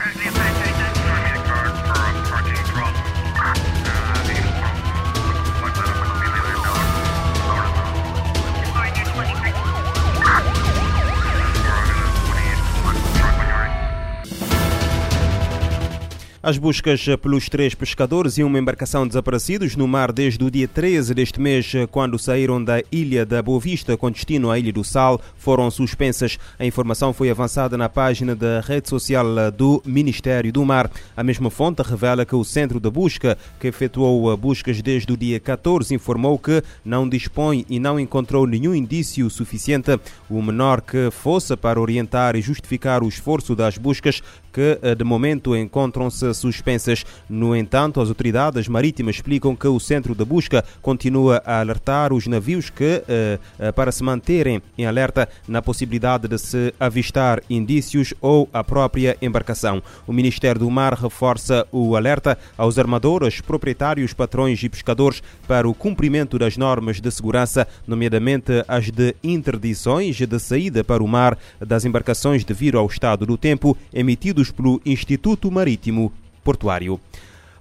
Right As buscas pelos três pescadores e uma embarcação desaparecidos no mar desde o dia 13 deste mês, quando saíram da ilha da Boa Vista com destino à Ilha do Sal, foram suspensas. A informação foi avançada na página da rede social do Ministério do Mar. A mesma fonte revela que o Centro de Busca, que efetuou buscas desde o dia 14, informou que não dispõe e não encontrou nenhum indício suficiente, o menor que fosse para orientar e justificar o esforço das buscas, que de momento encontram-se suspensas. No entanto, as autoridades marítimas explicam que o centro de busca continua a alertar os navios que, eh, eh, para se manterem em alerta na possibilidade de se avistar indícios ou a própria embarcação. O Ministério do Mar reforça o alerta aos armadores, proprietários, patrões e pescadores para o cumprimento das normas de segurança, nomeadamente as de interdições de saída para o mar das embarcações devido ao estado do tempo emitidos pelo Instituto Marítimo portuário.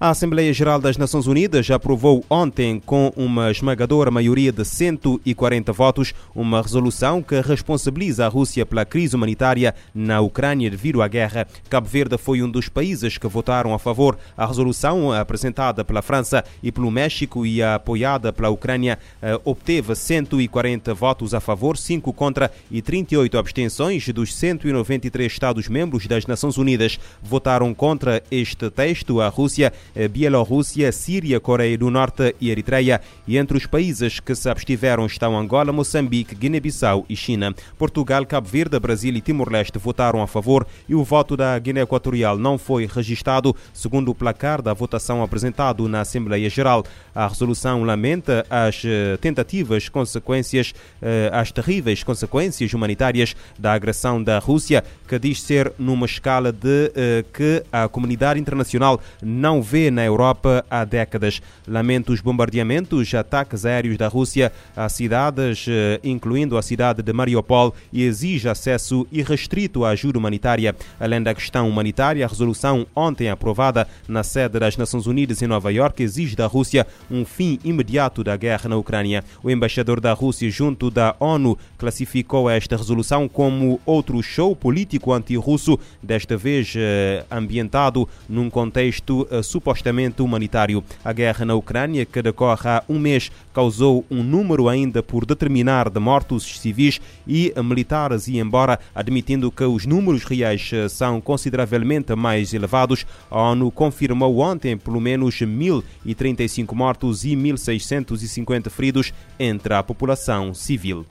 A Assembleia Geral das Nações Unidas aprovou ontem, com uma esmagadora maioria de 140 votos, uma resolução que responsabiliza a Rússia pela crise humanitária na Ucrânia devido à guerra. Cabo Verde foi um dos países que votaram a favor. A resolução, apresentada pela França e pelo México e apoiada pela Ucrânia, eh, obteve 140 votos a favor, 5 contra e 38 abstenções dos 193 Estados-membros das Nações Unidas. Votaram contra este texto a Rússia Bielorrússia, Síria, Coreia do Norte e Eritreia. E entre os países que se abstiveram estão Angola, Moçambique, Guiné-Bissau e China. Portugal, Cabo Verde, Brasil e Timor-Leste votaram a favor e o voto da Guiné Equatorial não foi registado, segundo o placar da votação apresentado na Assembleia Geral. A resolução lamenta as eh, tentativas, consequências, eh, as terríveis consequências humanitárias da agressão da Rússia, que diz ser numa escala de que a comunidade internacional não vê na Europa há décadas. Lamenta os bombardeamentos, ataques aéreos da Rússia a cidades, eh, incluindo a cidade de Mariupol, e exige acesso irrestrito à ajuda humanitária. Além da questão humanitária, a resolução ontem aprovada na sede das Nações Unidas em Nova York exige da Rússia um fim imediato da guerra na Ucrânia. O embaixador da Rússia junto da ONU classificou esta resolução como outro show político anti-russo, desta vez eh, ambientado num contexto eh, supostamente humanitário. A guerra na Ucrânia, que decorre há um mês, causou um número ainda por determinar de mortos civis e militares, e embora admitindo que os números reais eh, são consideravelmente mais elevados, a ONU confirmou ontem pelo menos 1.035 mortos e 1.650 feridos entre a população civil.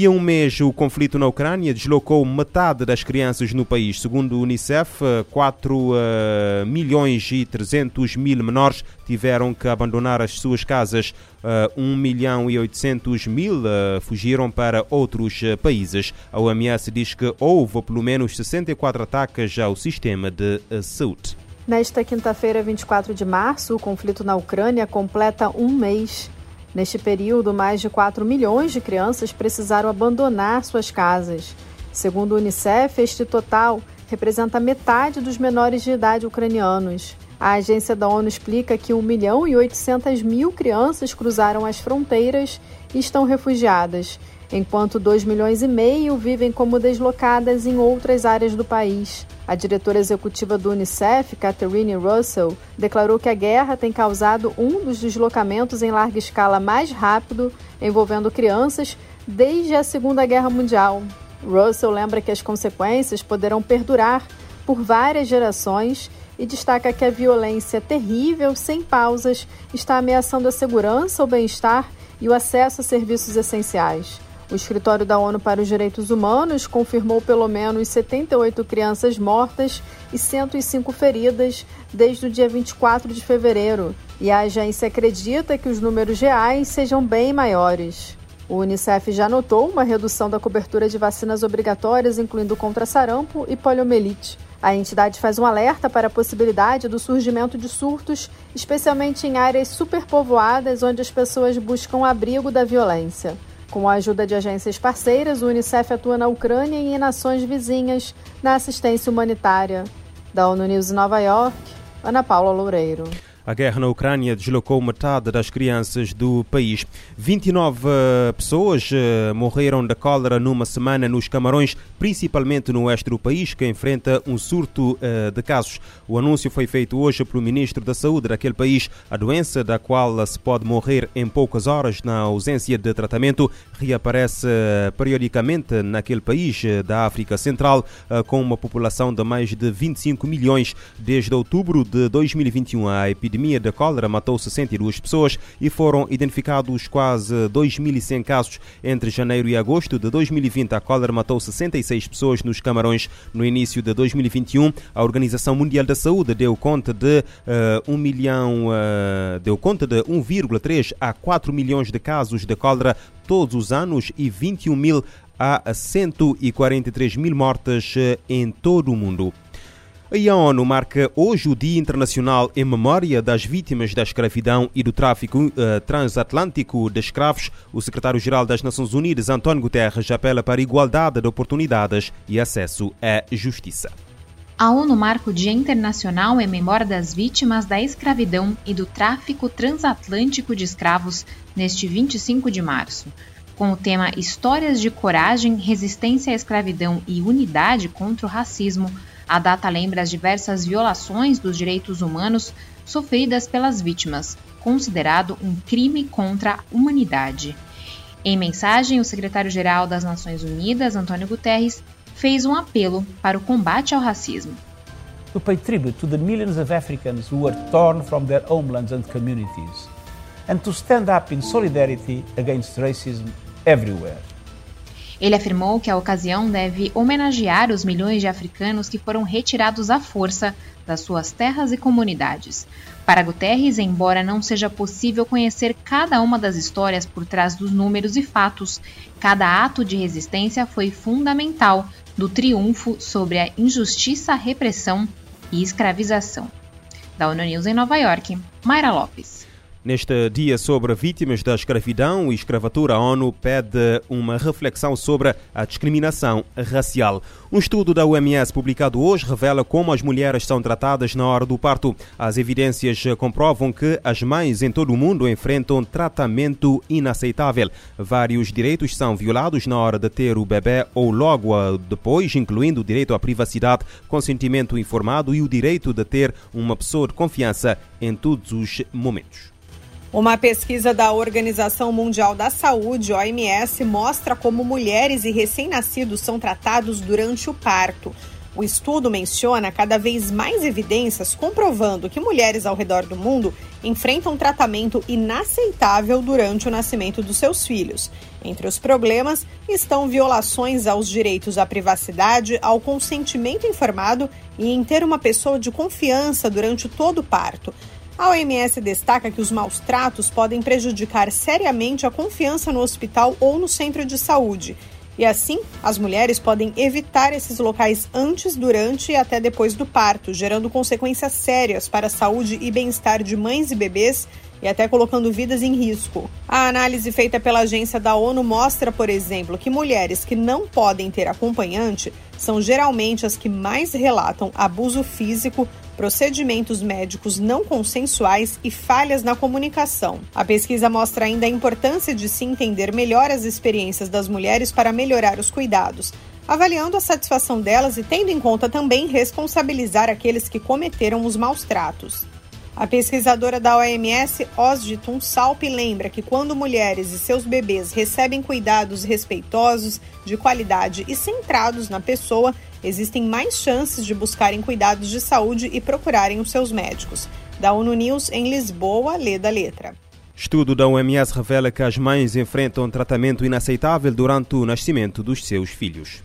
E um mês, o conflito na Ucrânia deslocou metade das crianças no país. Segundo o Unicef, 4 uh, eh, milhões e 300 mil menores tiveram que abandonar as suas casas. Uh, 1 milhão e 800 mil uh, fugiram para outros uh, países. A OMS diz que houve pelo menos 64 ataques ao sistema de saúde. Nesta quinta-feira, 24 de março, o conflito na Ucrânia completa um mês. Neste período, mais de 4 milhões de crianças precisaram abandonar suas casas. Segundo o Unicef, este total representa metade dos menores de idade ucranianos. A agência da ONU explica que 1 milhão e 800 mil crianças cruzaram as fronteiras e estão refugiadas, enquanto 2 milhões e meio vivem como deslocadas em outras áreas do país. A diretora executiva do Unicef, Catherine Russell, declarou que a guerra tem causado um dos deslocamentos em larga escala mais rápido envolvendo crianças desde a Segunda Guerra Mundial. Russell lembra que as consequências poderão perdurar por várias gerações e destaca que a violência terrível, sem pausas, está ameaçando a segurança, o bem-estar e o acesso a serviços essenciais. O Escritório da ONU para os Direitos Humanos confirmou pelo menos 78 crianças mortas e 105 feridas desde o dia 24 de fevereiro, e a agência acredita que os números reais sejam bem maiores. O Unicef já notou uma redução da cobertura de vacinas obrigatórias, incluindo contra sarampo e poliomielite. A entidade faz um alerta para a possibilidade do surgimento de surtos, especialmente em áreas superpovoadas onde as pessoas buscam abrigo da violência. Com a ajuda de agências parceiras, o Unicef atua na Ucrânia e em nações vizinhas na assistência humanitária. Da ONU News em Nova York, Ana Paula Loureiro. A guerra na Ucrânia deslocou metade das crianças do país. 29 pessoas eh, morreram da cólera numa semana nos Camarões, principalmente no oeste do país, que enfrenta um surto eh, de casos. O anúncio foi feito hoje pelo ministro da Saúde daquele país. A doença, da qual se pode morrer em poucas horas na ausência de tratamento, reaparece eh, periodicamente naquele país da África Central, com uma população de mais de 25 milhões. Desde outubro de 2021, a epidemia epidemia da cólera matou 62 pessoas e foram identificados quase 2.100 casos. Entre janeiro e agosto de 2020, a cólera matou 66 pessoas nos Camarões. No início de 2021, a Organização Mundial da Saúde deu conta de uh, 1 milhão, uh, deu conta de 1,3 a 4 milhões de casos de cólera todos os anos e 21 mil a 143 mil mortes eh, em todo o mundo. A ONU marca hoje o Dia Internacional em memória das vítimas da escravidão e do tráfico uh, transatlântico de escravos. O secretário-geral das Nações Unidas, António Guterres, apela para igualdade de oportunidades e acesso à justiça. A ONU marca o Dia Internacional em memória das vítimas da escravidão e do tráfico transatlântico de escravos neste 25 de março. Com o tema Histórias de Coragem, Resistência à Escravidão e Unidade contra o Racismo, a data lembra as diversas violações dos direitos humanos sofridas pelas vítimas, considerado um crime contra a humanidade. Em mensagem, o secretário-geral das Nações Unidas, Antônio Guterres, fez um apelo para o combate ao racismo. To pay tribute to the millions of Africans who were torn from their homelands and communities, and to stand up in solidarity against racism everywhere. Ele afirmou que a ocasião deve homenagear os milhões de africanos que foram retirados à força das suas terras e comunidades. Para Guterres, embora não seja possível conhecer cada uma das histórias por trás dos números e fatos, cada ato de resistência foi fundamental do triunfo sobre a injustiça, repressão e escravização. Da ONU News em Nova York, Mayra Lopes. Neste dia sobre vítimas da escravidão e escravatura, a ONU pede uma reflexão sobre a discriminação racial. Um estudo da OMS publicado hoje revela como as mulheres são tratadas na hora do parto. As evidências comprovam que as mães em todo o mundo enfrentam tratamento inaceitável. Vários direitos são violados na hora de ter o bebê ou logo depois, incluindo o direito à privacidade, consentimento informado e o direito de ter uma pessoa de confiança em todos os momentos. Uma pesquisa da Organização Mundial da Saúde, OMS, mostra como mulheres e recém-nascidos são tratados durante o parto. O estudo menciona cada vez mais evidências comprovando que mulheres ao redor do mundo enfrentam tratamento inaceitável durante o nascimento dos seus filhos. Entre os problemas estão violações aos direitos à privacidade, ao consentimento informado e em ter uma pessoa de confiança durante todo o parto. A OMS destaca que os maus tratos podem prejudicar seriamente a confiança no hospital ou no centro de saúde. E assim, as mulheres podem evitar esses locais antes, durante e até depois do parto, gerando consequências sérias para a saúde e bem-estar de mães e bebês e até colocando vidas em risco. A análise feita pela agência da ONU mostra, por exemplo, que mulheres que não podem ter acompanhante são geralmente as que mais relatam abuso físico, procedimentos médicos não consensuais e falhas na comunicação. A pesquisa mostra ainda a importância de se entender melhor as experiências das mulheres para melhorar os cuidados, avaliando a satisfação delas e tendo em conta também responsabilizar aqueles que cometeram os maus tratos. A pesquisadora da OMS, Osdi Tunsalp, lembra que quando mulheres e seus bebês recebem cuidados respeitosos, de qualidade e centrados na pessoa, existem mais chances de buscarem cuidados de saúde e procurarem os seus médicos. Da ONU News em Lisboa, lê da letra. Estudo da OMS revela que as mães enfrentam um tratamento inaceitável durante o nascimento dos seus filhos.